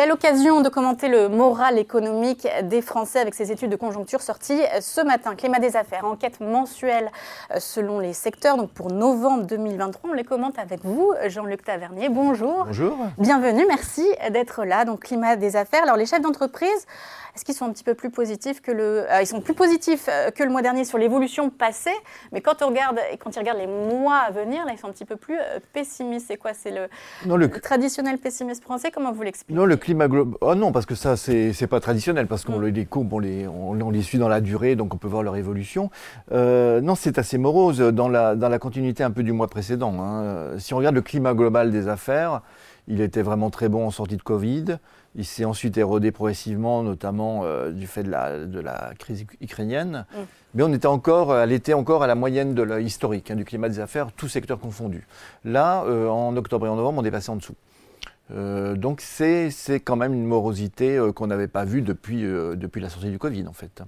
belle occasion de commenter le moral économique des Français avec ces études de conjoncture sorties ce matin. Climat des affaires, enquête mensuelle selon les secteurs. Donc pour novembre 2023, on les commente avec vous, Jean-Luc Tavernier. Bonjour. Bonjour. Bienvenue, merci d'être là. Donc climat des affaires. Alors les chefs d'entreprise est-ce qu'ils sont un petit peu plus positifs que le, euh, ils sont plus positifs euh, que le mois dernier sur l'évolution passée, mais quand on regarde et quand ils regardent les mois à venir, là, ils sont un petit peu plus euh, pessimistes. C'est quoi? C'est le, le... traditionnel pessimiste français? Comment vous l'expliquez? Non, le climat global. Oh non, parce que ça, c'est pas traditionnel, parce qu'on mm. les courbes, on les, on, les suit dans la durée, donc on peut voir leur évolution. non, c'est assez morose dans la, dans la continuité un peu du mois précédent. Hein. Si on regarde le climat global des affaires, il était vraiment très bon en sortie de Covid. Il s'est ensuite érodé progressivement, notamment euh, du fait de la, de la crise ukrainienne. Mm. Mais on était encore, elle était encore à la moyenne de la, historique hein, du climat des affaires, tous secteurs confondus. Là, euh, en octobre et en novembre, on est passé en dessous. Euh, donc c'est quand même une morosité qu'on n'avait pas vue depuis, depuis la sortie du Covid, en fait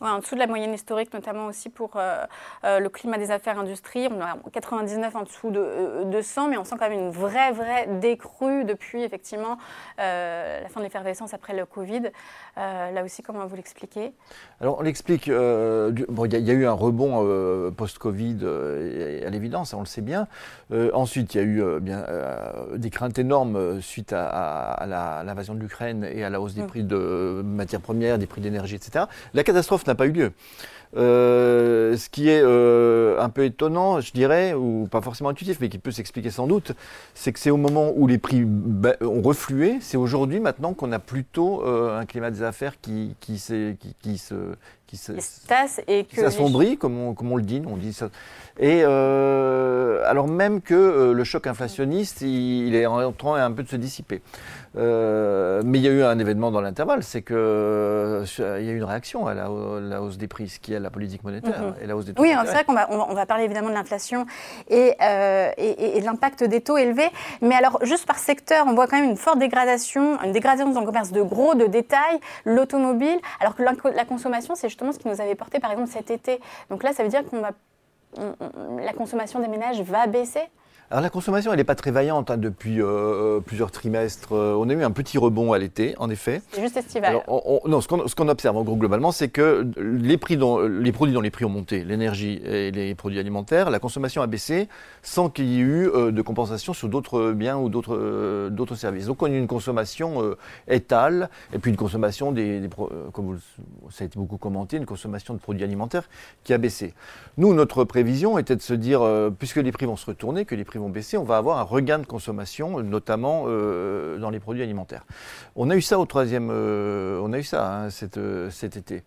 en dessous de la moyenne historique, notamment aussi pour euh, euh, le climat des affaires industrie. On a 99 en dessous de, 200, euh, mais on sent quand même une vraie, vraie décrue depuis effectivement la fin de l'effervescence après le Covid. là aussi, comment vous l'expliquez? Alors, on l'explique. il y, a eu un rebond post-Covid à l'évidence, on le sait bien. ensuite, il y a eu bien, des craintes énormes suite à, l'invasion de l'Ukraine et à la hausse des mm. prix de matières premières, des prix d'énergie, etc. La catastrophe n'a pas eu lieu. Euh, ce qui est euh, un peu étonnant, je dirais, ou pas forcément intuitif, mais qui peut s'expliquer sans doute, c'est que c'est au moment où les prix ont reflué, c'est aujourd'hui maintenant qu'on a plutôt euh, un climat des affaires qui se, qui et s'assombrit, comme on, comme on le dit, on dit ça. Et alors même que le choc inflationniste, il, est en train un peu de se dissiper. mais il y a eu un événement dans l'intervalle, c'est qu'il il y a eu une réaction à la, hausse des prix, ce qui la politique monétaire mhm. et la hausse des taux. Oui, c'est vrai qu'on va, on va, parler évidemment de l'inflation et, euh, et, l'impact des taux élevés. Mais alors, juste par secteur, on voit quand même une forte dégradation, une dégradation dans le commerce de gros, de détail, l'automobile, alors que la, consommation, c'est justement ce qui nous avait porté, par exemple, cet été. Donc là, ça veut dire qu'on la consommation des ménages va baisser alors la consommation, elle n'est pas très vaillante hein, depuis euh, plusieurs trimestres. Euh, on a eu un petit rebond à l'été, en effet. C'est juste estival. non, ce qu'on observe en gros globalement, c'est que les, prix dont, les produits dont les prix ont monté, l'énergie et les produits alimentaires, la consommation a baissé sans qu'il y ait eu euh, de compensation sur d'autres biens ou d'autres d'autres services. Donc on a eu une consommation étale et puis une consommation des, comme ça a été beaucoup commenté, une consommation de produits alimentaires qui a baissé. Nous, notre prévision était de se dire, puisque les prix vont se retourner, que les prix vont baisser, on va avoir un regain de consommation, notamment euh, dans les produits alimentaires. On a eu ça au troisième, euh, hein, euh, cet été.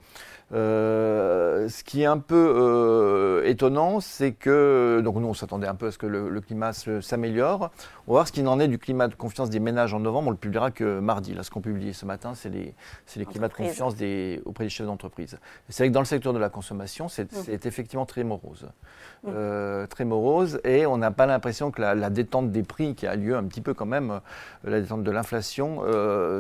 Euh, ce qui est un peu euh, étonnant, c'est que, donc nous on s'attendait un peu à ce que le, climat s'améliore. On va voir ce qu'il en est du climat de confiance des ménages en novembre. On le publiera que mardi. Là, ce qu'on publie ce matin, c'est les, les climats de confiance des, auprès des chefs d'entreprise. C'est vrai que dans le secteur de la consommation, c'est mmh. effectivement très morose. Mmh. Euh, très morose. Et on n'a pas l'impression que la, détente des prix qui a lieu un petit peu quand même, la détente de l'inflation,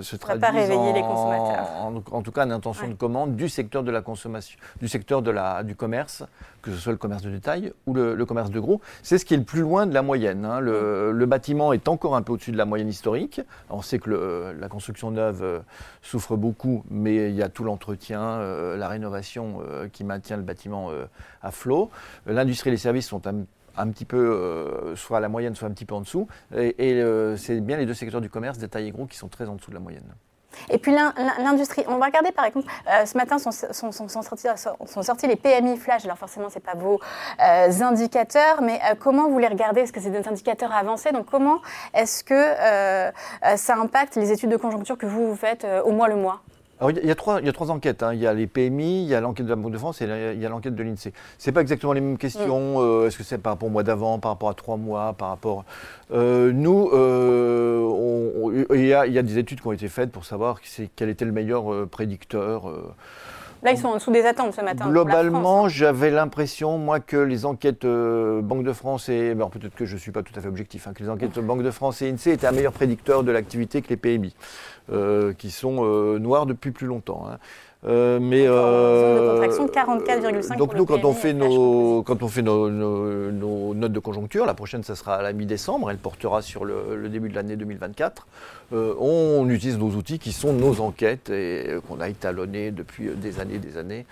se traduit en, les consommateurs. En, tout cas, une intention de commande du secteur de la consommation, du secteur de la, du commerce, que ce soit le commerce de détail ou le, commerce de gros. C'est ce qui est le plus loin de la moyenne. Hein. Le, bâtiment est encore un peu au-dessus de la moyenne historique. On sait que la construction neuve euh, souffre beaucoup, mais il y a tout l'entretien, euh, la rénovation euh, qui maintient le bâtiment à flot. L'industrie et les services sont un petit peu, soit à la moyenne, soit un petit peu en dessous. Et c'est bien les deux secteurs du commerce, détail et gros, qui sont très en dessous de la moyenne. Et puis l'industrie, on va regarder par exemple, euh, ce matin sont, sont, sont, sortis, les PMI flash, alors forcément ce n'est pas vos euh, indicateurs, mais euh, comment vous les regardez? Est-ce que c'est des indicateurs avancés? Donc comment est-ce que ça impacte les études de conjoncture que vous faites au mois le mois? Il y, a trois, il y a trois enquêtes. Hein. Il y a les PMI, il y a l'enquête de la Banque de France et il y a l'enquête de l'INSEE. Ce n'est pas exactement les mêmes questions. Mm. Euh, est-ce que c'est par rapport au mois d'avant, par rapport à trois mois, par rapport. Euh, nous, euh, il, y a, il, y a, des études qui ont été faites pour savoir quel était le meilleur prédicteur. Là, ils sont en dessous des attentes ce matin. Globalement, hein. j'avais l'impression, moi, que les enquêtes Banque de France et. peut-être que je ne suis pas tout à fait objectif, hein, que les enquêtes Banque de France et INSEE étaient un meilleur prédicteur de l'activité que les PMI. Euh, qui sont euh, noirs depuis plus longtemps. Hein. Mais zone de contraction 44,5. Donc nous, quand on fait nos quand on fait nos, notes de conjoncture, la prochaine, ça sera à la mi-décembre. Elle portera sur le, début de l'année 2024. on utilise nos outils qui sont nos enquêtes et qu'on a étalonnées depuis des années, des années,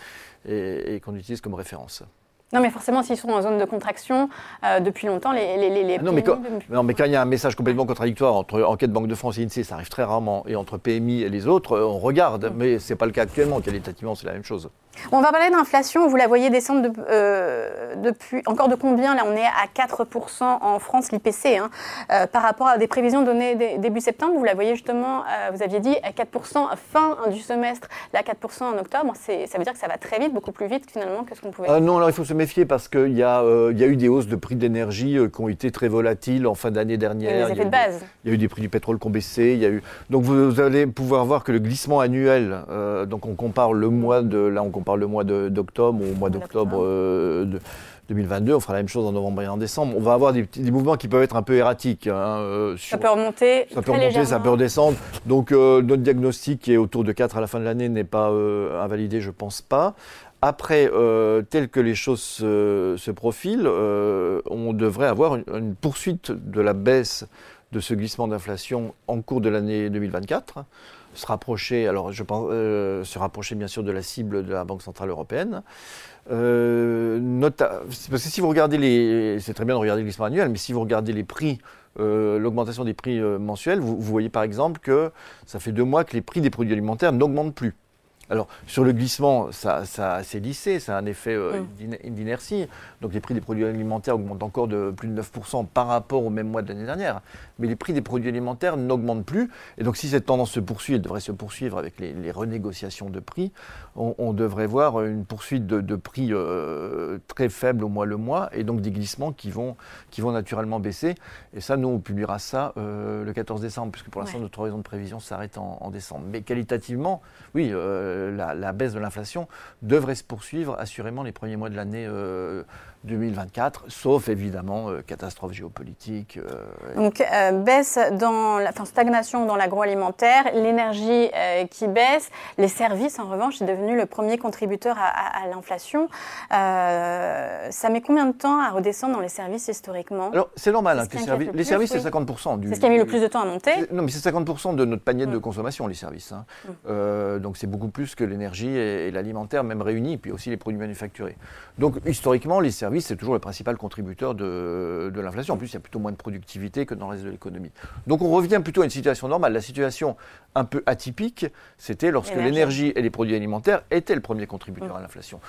et qu'on utilise comme référence. Non, mais forcément, s'ils sont en zone de contraction euh, depuis longtemps, les, les, les, ah non, mais quand, non, mais quand il y a un message complètement contradictoire entre Enquête Banque de France et INSEE, ça arrive très rarement, et entre PMI et les autres, euh, on regarde, mm. mais ce n'est pas le cas actuellement. Qualitativement, c'est la même chose. On va parler d'inflation. Vous la voyez descendre euh, depuis encore de combien Là, on est à 4% en France, l'IPC, hein, euh, par rapport à des prévisions données début septembre. Vous la voyez justement, euh, vous aviez dit à 4% fin du semestre, là 4% en octobre. Ça veut dire que ça va très vite, beaucoup plus vite finalement que ce qu'on pouvait. non, alors il faut se méfier parce qu'il y, a, y a eu des hausses de prix d'énergie qui ont été très volatiles en fin d'année dernière. Il y, a des de base. il y a eu des prix du pétrole qui ont baissé. Il y a eu... Donc vous allez pouvoir voir que le glissement annuel, donc on compare le mois de, là on compare le mois d'octobre ou au mois d'octobre euh, de 2022. On fera la même chose en novembre et en décembre. On va avoir des, des mouvements qui peuvent être un peu erratiques. Hein, euh, ça peut remonter. Ça peut remonter, ça peut redescendre. Donc euh, notre diagnostic qui est autour de 4 à la fin de l'année n'est pas invalidé, je pense pas. Après, tel que les choses se, profilent, on devrait avoir une, une, poursuite de la baisse de ce glissement d'inflation en cours de l'année 2024 se rapprocher, alors je pense, euh, se rapprocher bien sûr de la cible de la Banque Centrale Européenne. Euh, parce que si vous regardez les, c'est très bien de regarder le glissement annuel, mais si vous regardez les prix, euh, l'augmentation des prix mensuels, vous, voyez par exemple que ça fait deux mois que les prix des produits alimentaires n'augmentent plus. Alors, sur le glissement, ça, ça s'est lissé, ça a un effet euh, mm. d'inertie. Donc, les prix des produits alimentaires augmentent encore de plus de 9% par rapport au même mois de l'année dernière. Mais les prix des produits alimentaires n'augmentent plus. Et donc, si cette tendance se poursuit, elle devrait se poursuivre avec les, renégociations de prix, on, devrait voir une poursuite de, prix euh, très faibles au mois le mois, et donc des glissements qui vont, qui vont naturellement baisser. Et ça, nous, on publiera ça euh, le 14 décembre, puisque pour l'instant, notre horizon de prévision s'arrête en, décembre. Mais qualitativement, oui la, baisse de l'inflation devrait se poursuivre assurément les premiers mois de l'année 2024, euh, sauf évidemment euh, catastrophe géopolitique. Euh, Donc baisse dans la enfin, stagnation dans l'agroalimentaire, l'énergie qui baisse, les services en revanche c'est devenu le premier contributeur à, l'inflation. ça met combien de temps à redescendre dans les services historiquement? Alors c'est normal, hein, les services c'est 50% du. C'est ce qui a mis le plus de temps à monter. Non mais c'est 50% de notre panier de mm. consommation les services. Hein. Mm. donc c'est beaucoup plus que l'énergie et, l'alimentaire, même réunis, puis aussi les produits manufacturés. Donc historiquement, les services, c'est toujours le principal contributeur de, l'inflation. En plus, il y a plutôt moins de productivité que dans le reste de l'économie. Donc on revient plutôt à une situation normale. La situation un peu atypique, c'était lorsque l'énergie et les produits alimentaires étaient le premier contributeur à l'inflation.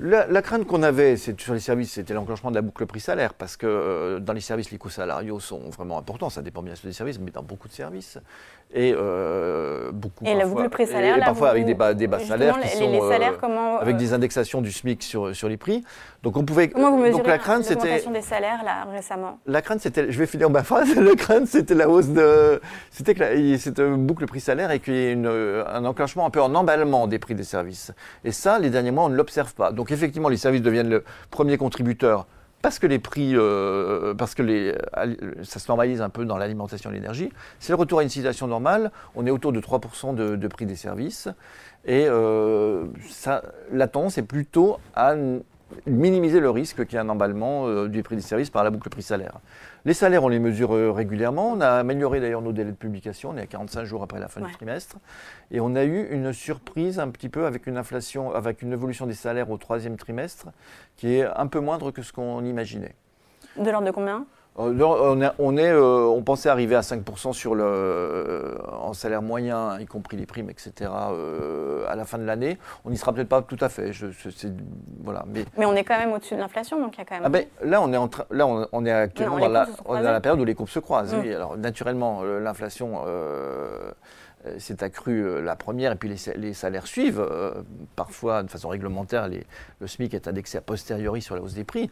La, crainte qu'on avait sur les services, c'était l'enclenchement de la boucle prix-salaire, parce que euh, dans les services, les coûts salariaux sont vraiment importants. Ça dépend bien sûr des services, mais dans beaucoup de services. Et euh, beaucoup. Et la boucle prix-salaire, et, parfois avec des bas, des bas salaires qui sont euh, avec des indexations du SMIC sur, sur les prix. Donc on pouvait. Comment vous mesurez donc, la crainte, c'était des salaires là récemment? La crainte, c'était. Je vais finir ma phrase. La crainte, c'était la hausse de. C'était que cette boucle prix-salaire et qu'il y ait un enclenchement un peu en emballement des prix des services. Et ça, les derniers mois, on ne l'observe pas. Donc effectivement, les services deviennent le premier contributeur parce que les prix, euh, parce que les, ça se normalise un peu dans l'alimentation et l'énergie. C'est le retour à une situation normale. On est autour de 3% de, prix des services. Et euh, la tendance est plutôt à minimiser le risque qu'il y ait un emballement euh, du prix des services par la boucle prix-salaire. Les salaires, on les mesure euh, régulièrement. On a amélioré d'ailleurs nos délais de publication. On est à 45 jours après la fin du trimestre. Et on a eu une surprise un petit peu avec une inflation, avec une évolution des salaires au troisième trimestre qui est un peu moindre que ce qu'on imaginait. De l'ordre de combien? Euh, on, est, euh, on, pensait arriver à 5% sur le, euh, en salaire moyen, y compris les primes, etc., à la fin de l'année. On n'y sera peut-être pas tout à fait. Je, voilà, mais, mais, on est quand même au-dessus de l'inflation, donc il y a quand même. Ah ben, là, on est, en là on, est actuellement dans la, la, période où les courbes se croisent. Mm. alors, naturellement, l'inflation s'est accru euh, la première et puis les, salaires suivent. Euh, parfois, de façon réglementaire, le SMIC est indexé a posteriori sur la hausse des prix,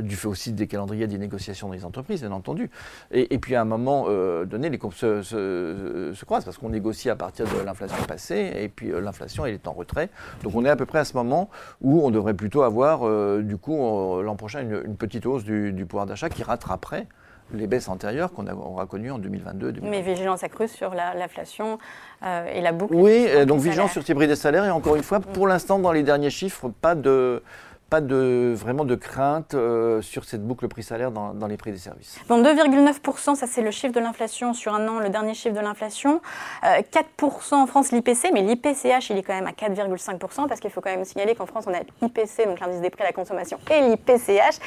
du fait aussi des calendriers des négociations dans les entreprises, bien entendu. Et, puis à un moment donné, les courbes se, croisent parce qu'on négocie à partir de l'inflation passée et puis l'inflation elle est en retrait. Donc on est à peu près à ce moment où on devrait plutôt avoir, du coup, l'an prochain, une, petite hausse du, du pouvoir d'achat qui rattraperait les baisses antérieures qu'on aura connues en 2022. 2023. Mais vigilance accrue sur l'inflation et la boucle. Oui, donc vigilance sur ces prix des salaires. Et encore une fois, pour l'instant, dans les derniers chiffres, pas de pas de, vraiment de crainte euh, sur cette boucle prix-salaire dans, dans, les prix des services. Bon, 2,9%, ça c'est le chiffre de l'inflation sur un an, le dernier chiffre de l'inflation. 4% euh, en France l'IPC, mais l'IPCH il est quand même à 4,5% parce qu'il faut quand même signaler qu'en France on a l'IPC, donc l'indice des prix à la consommation, et l'IPCH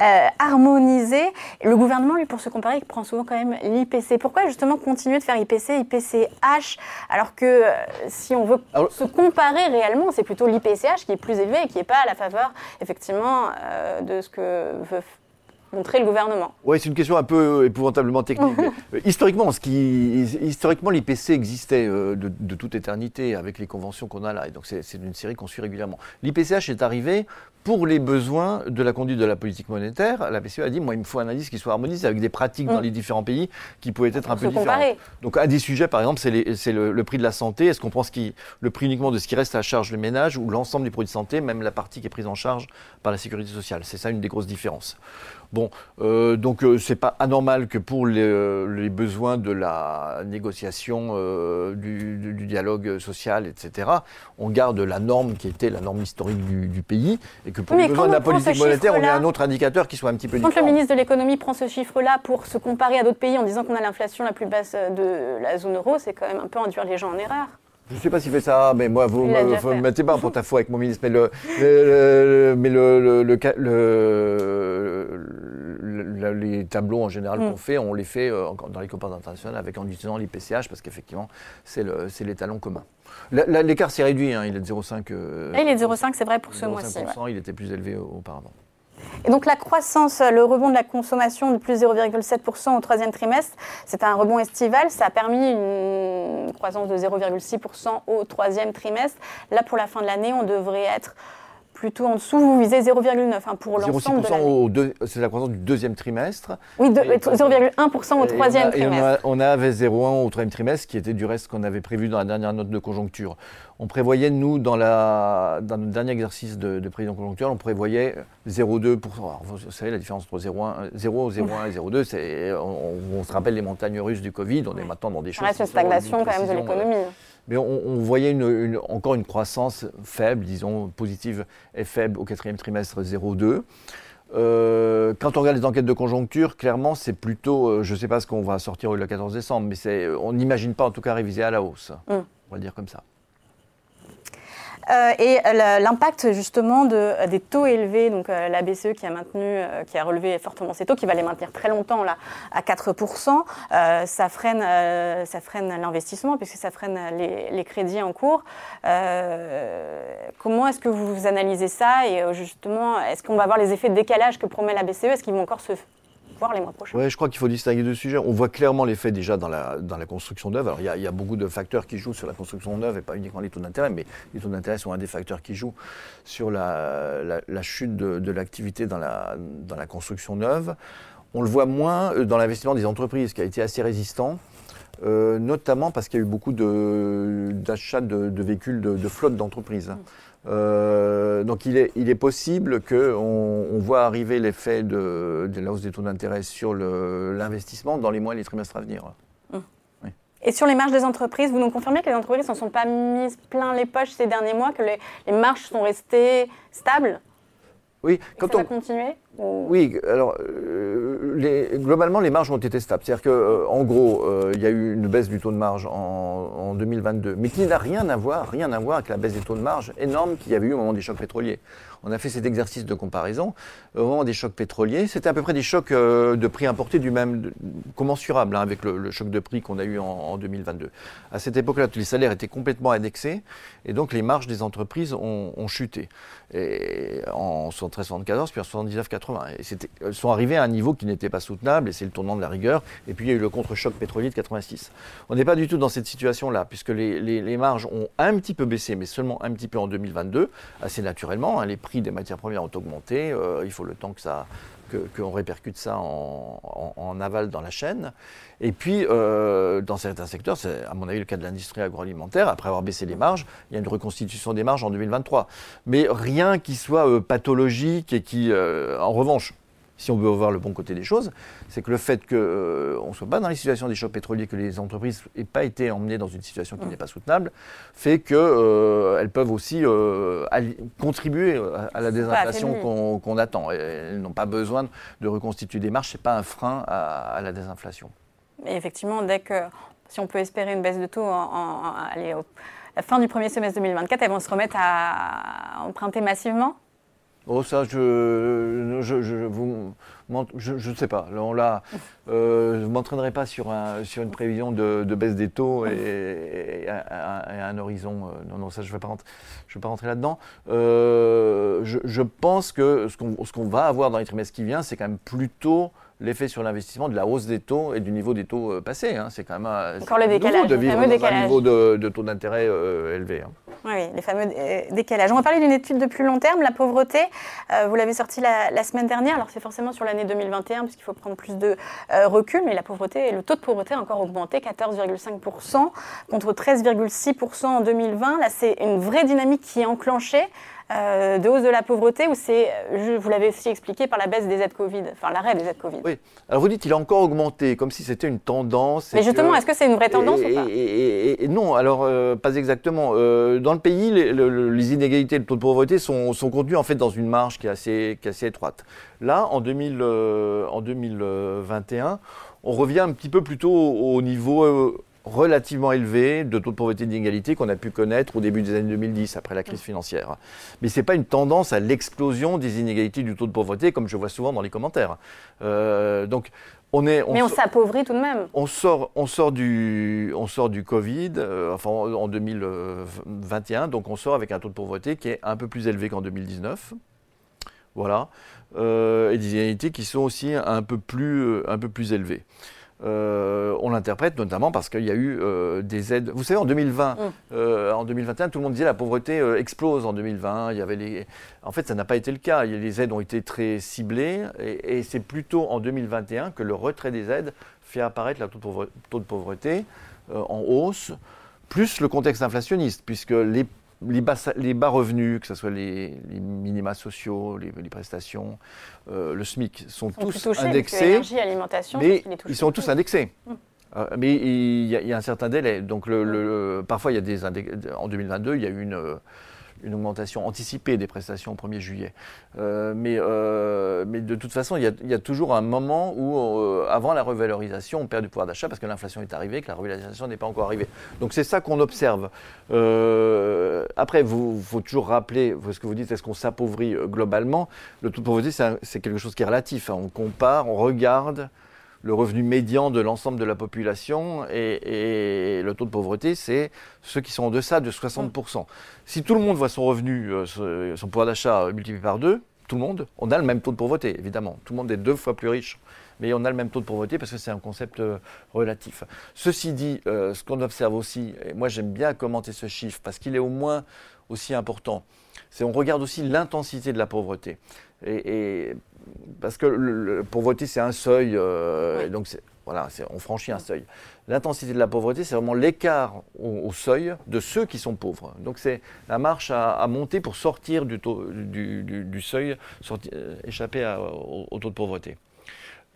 euh, harmonisés. Le gouvernement, lui, pour se comparer, il prend souvent quand même l'IPC. Pourquoi justement continuer de faire IPC, IPCH, alors que si on veut se comparer réellement, c'est plutôt l'IPCH qui est plus élevé et qui n'est pas à la faveur effectivement euh, de ce que veut montrer le gouvernement. Oui, c'est une question un peu épouvantablement technique. Euh, historiquement, ce qui, historiquement, l'IPC existait euh, de, toute éternité avec les conventions qu'on a là. Et donc, c'est une série qu'on suit régulièrement. L'IPCH est arrivé pour les besoins de la conduite de la politique monétaire. La BCE a dit, moi, il me faut un indice qui soit harmonisé avec des pratiques dans mm. les différents pays qui pouvaient être un peu différentes. Donc, un des sujets, par exemple, c'est le, prix de la santé. Est-ce qu'on prend qui, le prix uniquement de ce qui reste à charge le ménage ou l'ensemble des produits de santé, même la partie qui est prise en charge par la sécurité sociale? C'est ça une des grosses différences. Bon, euh, donc euh, c'est pas anormal que pour les, euh, besoins de la négociation, du, dialogue social, etc., on garde la norme qui était la norme historique du, pays, et que pour les besoins de la politique monétaire, on ait un autre indicateur qui soit un petit peu différent. Quand le ministre de l'économie prend ce chiffre-là pour se comparer à d'autres pays en disant qu'on a l'inflation la plus basse de la zone euro, c'est quand même un peu induire les gens en erreur. Je ne sais pas s'il fait ça, mais moi, vous ne me mettez pas en porte-à-faux avec mon ministre. Mais, le, le, mais le, les tableaux en général qu'on mm. fait, on les fait euh, dans les compagnies internationales avec en utilisant l'IPCH parce qu'effectivement, c'est l'étalon commun. L'écart s'est réduit, hein, il est de 0,5. Euh, il est de 0,5, c'est vrai pour ce mois-ci. Il était plus élevé auparavant. Et donc la croissance, le rebond de la consommation de plus 0,7% au troisième trimestre, c'est un rebond estival. Ça a permis une croissance de 0,6% au troisième trimestre. Là, pour la fin de l'année, on devrait être plutôt en dessous. Vous visez 0,9 hein, pour l'ensemble de l'année. C'est la croissance du deuxième trimestre. Oui, 0,1% au troisième trimestre. on, avait 0,1 au troisième trimestre, qui était du reste qu'on avait prévu dans la dernière note de conjoncture. On prévoyait, nous, dans, la, dans notre dernier exercice de, de prévision conjoncturelle, on prévoyait 0,2%. Vous savez, la différence entre 0,1 0, 0, et 0,2, on, on, se rappelle les montagnes russes du Covid, on est maintenant dans des choses... Reste une stagnation quand même de l'économie mais on, voyait encore une croissance faible, disons positive et faible au quatrième trimestre 0,2. Euh, quand on regarde les enquêtes de conjoncture, clairement, c'est plutôt, euh, je ne sais pas ce qu'on va sortir le 14 décembre, mais on n'imagine pas en tout cas réviser à la hausse. Mm. On va dire comme ça. Euh, et l'impact justement de, des taux élevés, donc euh, la BCE qui a maintenu, euh, qui a relevé fortement ses taux, qui va les maintenir très longtemps là à 4%, ça freine, freine l'investissement puisque ça freine les, les crédits en cours. comment est-ce que vous analysez ça et justement, est-ce qu'on va voir les effets de décalage que promet la BCE Est-ce qu'ils vont encore se les mois prochains. Oui, je crois qu'il faut distinguer deux sujets. On voit clairement l'effet déjà dans la, dans la construction d'œuvres. Alors, il y, a, beaucoup de facteurs qui jouent sur la construction d'œuvres et pas uniquement les taux d'intérêt, mais les taux d'intérêt sont un des facteurs qui jouent sur la, la, chute de, l'activité dans la, dans la construction neuve. On le voit moins euh, dans l'investissement des entreprises, qui a été assez résistant. Euh, notamment parce qu'il y a eu beaucoup d'achats de, véhicules de, flotte d'entreprises. Mmh. Euh, donc il est, il est possible qu'on on voit arriver l'effet de, de, la hausse des taux d'intérêt sur l'investissement dans les mois et les trimestres à venir. Hum. Et sur les marges des entreprises, vous nous confirmez que les entreprises ne sont pas mises plein les poches ces derniers mois, que les, les marges sont restées stables? Oui, quand ça on... va continuer? Oui, alors euh, globalement, les marges ont été stables. C'est-à-dire qu'en euh, gros, euh, il y a eu une baisse du taux de marge en, en 2022, mais qui n'a rien à voir, rien à voir avec la baisse des taux de marge énorme qu'il y avait eu au moment des chocs pétroliers on a fait cet exercice de comparaison. Au moment des chocs pétroliers, c'était à peu près des chocs euh, de prix importés du même, commensurables hein, avec le, choc de prix qu'on a eu en, 2022. À cette époque-là, tous les salaires étaient complètement indexés et donc les marges des entreprises ont, chuté. En 73-74, puis en 79-80. Et elles sont arrivées à un niveau qui n'était pas soutenable et c'est le tournant de la rigueur. Et puis il y a eu le contre-choc pétrolier de 86. On n'est pas du tout dans cette situation-là puisque les, marges ont un petit peu baissé, mais seulement un petit peu en 2022, assez naturellement. Hein, les des matières premières ont augmenté. Euh, il faut le temps que ça qu'on répercute ça en, aval dans la chaîne. Et puis, euh, dans certains secteurs, c'est à mon avis le cas de l'industrie agroalimentaire, après avoir baissé les marges, il y a une reconstitution des marges en 2023. Mais rien qui soit euh, pathologique et qui, en revanche, si on veut voir le bon côté des choses, c'est que le fait qu'on euh, ne soit pas dans les situations des chocs pétroliers, que les entreprises n'aient pas été emmenées dans une situation qui mm. n'est pas soutenable, fait qu'elles euh, peuvent aussi euh, contribuer à, la désinflation qu'on attend. elles n'ont pas besoin de reconstituer des marches, ce n'est pas un frein à, la désinflation. Et effectivement, dès que, si on peut espérer une baisse de taux en, la fin du premier semestre 2024, elles vont se remettre à emprunter massivement? Oh, ça, je je, je, vous, je, ne sais pas. Là, euh, je ne m'entraînerai pas sur, un, sur une prévision de, baisse des taux et, un, horizon. Euh, non, non, ça, je ne vais pas rentrer, je vais pas rentrer là-dedans. Euh, je, pense que ce qu'on va avoir dans les trimestres qui viennent, c'est quand même plutôt l'effet sur l'investissement de la hausse des taux et du niveau des taux passés. Hein. C'est quand même Encore le décalage, de vivre dans un niveau de, taux d'intérêt élevé. Hein. Oui, les fameux euh, décalages. On va parler d'une étude de plus long terme, la pauvreté. vous l'avez sortie la, semaine dernière. Alors c'est forcément sur l'année 2021 puisqu'il faut prendre plus de recul, mais la pauvreté, le taux de pauvreté a encore augmenté, 14,5% contre 13,6% en 2020. Là, c'est une vraie dynamique qui est enclenchée. Euh, de hausse de la pauvreté ou c'est, vous l'avez aussi expliqué, par la baisse des aides Covid, enfin l'arrêt des aides Covid? Oui. Alors vous dites qu'il a encore augmenté, comme si c'était une tendance. Mais justement, est-ce que c'est une vraie tendance ou pas? et, Non, alors euh, pas exactement. Euh, dans le pays, les, inégalités de taux de pauvreté sont, sont, contenues en fait dans une marge qui est assez, qui est assez étroite. Là, en, 2000, en 2021, on revient un petit peu plutôt au niveau relativement élevé de taux de pauvreté et d'inégalité qu'on a pu connaître au début des années 2010, après la crise financière. Mais ce n'est pas une tendance à l'explosion des inégalités du taux de pauvreté, comme je vois souvent dans les commentaires. Euh, donc, on est, Mais on s'appauvrit tout de même. On sort, on sort, du, on sort du Covid, euh, enfin en 2021, donc on sort avec un taux de pauvreté qui est un peu plus élevé qu'en 2019. Voilà. Euh, et des inégalités qui sont aussi un peu plus, un peu plus élevées. Euh, on l'interprète notamment parce qu'il y a eu euh, des aides. Vous savez, en 2020, mm. euh, en 2021, tout le monde disait la pauvreté explose en Il y avait les... En fait, ça n'a pas été le cas. Les aides ont été très ciblées et, c'est plutôt en 2021 que le retrait des aides fait apparaître le taux de pauvreté en hausse, plus le contexte inflationniste, puisque les les bas, revenus, que ce soit les, minima sociaux, les, prestations, euh, le SMIC, sont, tous indexés. alimentation, mais ils sont tous indexés. Hum. Euh, mais il y, a, un certain délai. Donc, le, parfois, il y a des en 2022, il y a eu une une augmentation anticipée des prestations au 1er juillet. Euh, mais, euh, mais de toute façon, il y, a, toujours un moment où, euh, avant la revalorisation, on perd du pouvoir d'achat parce que l'inflation est arrivée, que la revalorisation n'est pas encore arrivée. Donc c'est ça qu'on observe. après, il faut toujours rappeler, ce que vous dites, est-ce qu'on s'appauvrit globalement? Le taux de pauvreté, c'est quelque chose qui est relatif. Hein. On compare, on regarde le revenu médian de l'ensemble de la population et, le taux de pauvreté, c'est ceux qui sont en deçà de 60%. Si tout le monde voit son revenu, euh, son pouvoir d'achat multiplié par deux, tout le monde, on a le même taux de pauvreté, évidemment. Tout le monde est deux fois plus riche, mais on a le même taux de pauvreté parce que c'est un concept euh, relatif. Ceci dit, euh, ce qu'on observe aussi, et moi j'aime bien commenter ce chiffre parce qu'il est au moins aussi important, c'est on regarde aussi l'intensité de la pauvreté. Et parce que la pauvreté, c'est un seuil, euh, donc voilà, on franchit un seuil. L'intensité de la pauvreté, c'est vraiment l'écart au, seuil de ceux qui sont pauvres. Donc c'est la marche à, monter pour sortir du, taux, du, seuil, euh, échapper au, taux de pauvreté.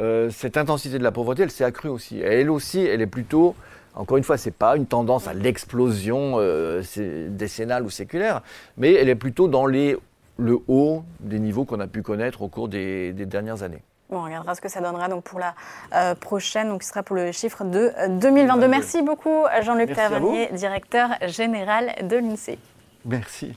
Euh, cette intensité de la pauvreté, elle s'est accrue aussi. elle aussi, elle est plutôt, encore une fois, ce n'est pas une tendance à l'explosion décennale ou séculaire, mais elle est plutôt dans les le haut des niveaux qu'on a pu connaître au cours des, dernières années. Bon, on regardera ce que ça donnera donc pour la euh, prochaine, donc ce sera pour le chiffre de 2022. Euh, Merci beaucoup Jean-Luc Tavernier, directeur général de l'INSEE. Merci.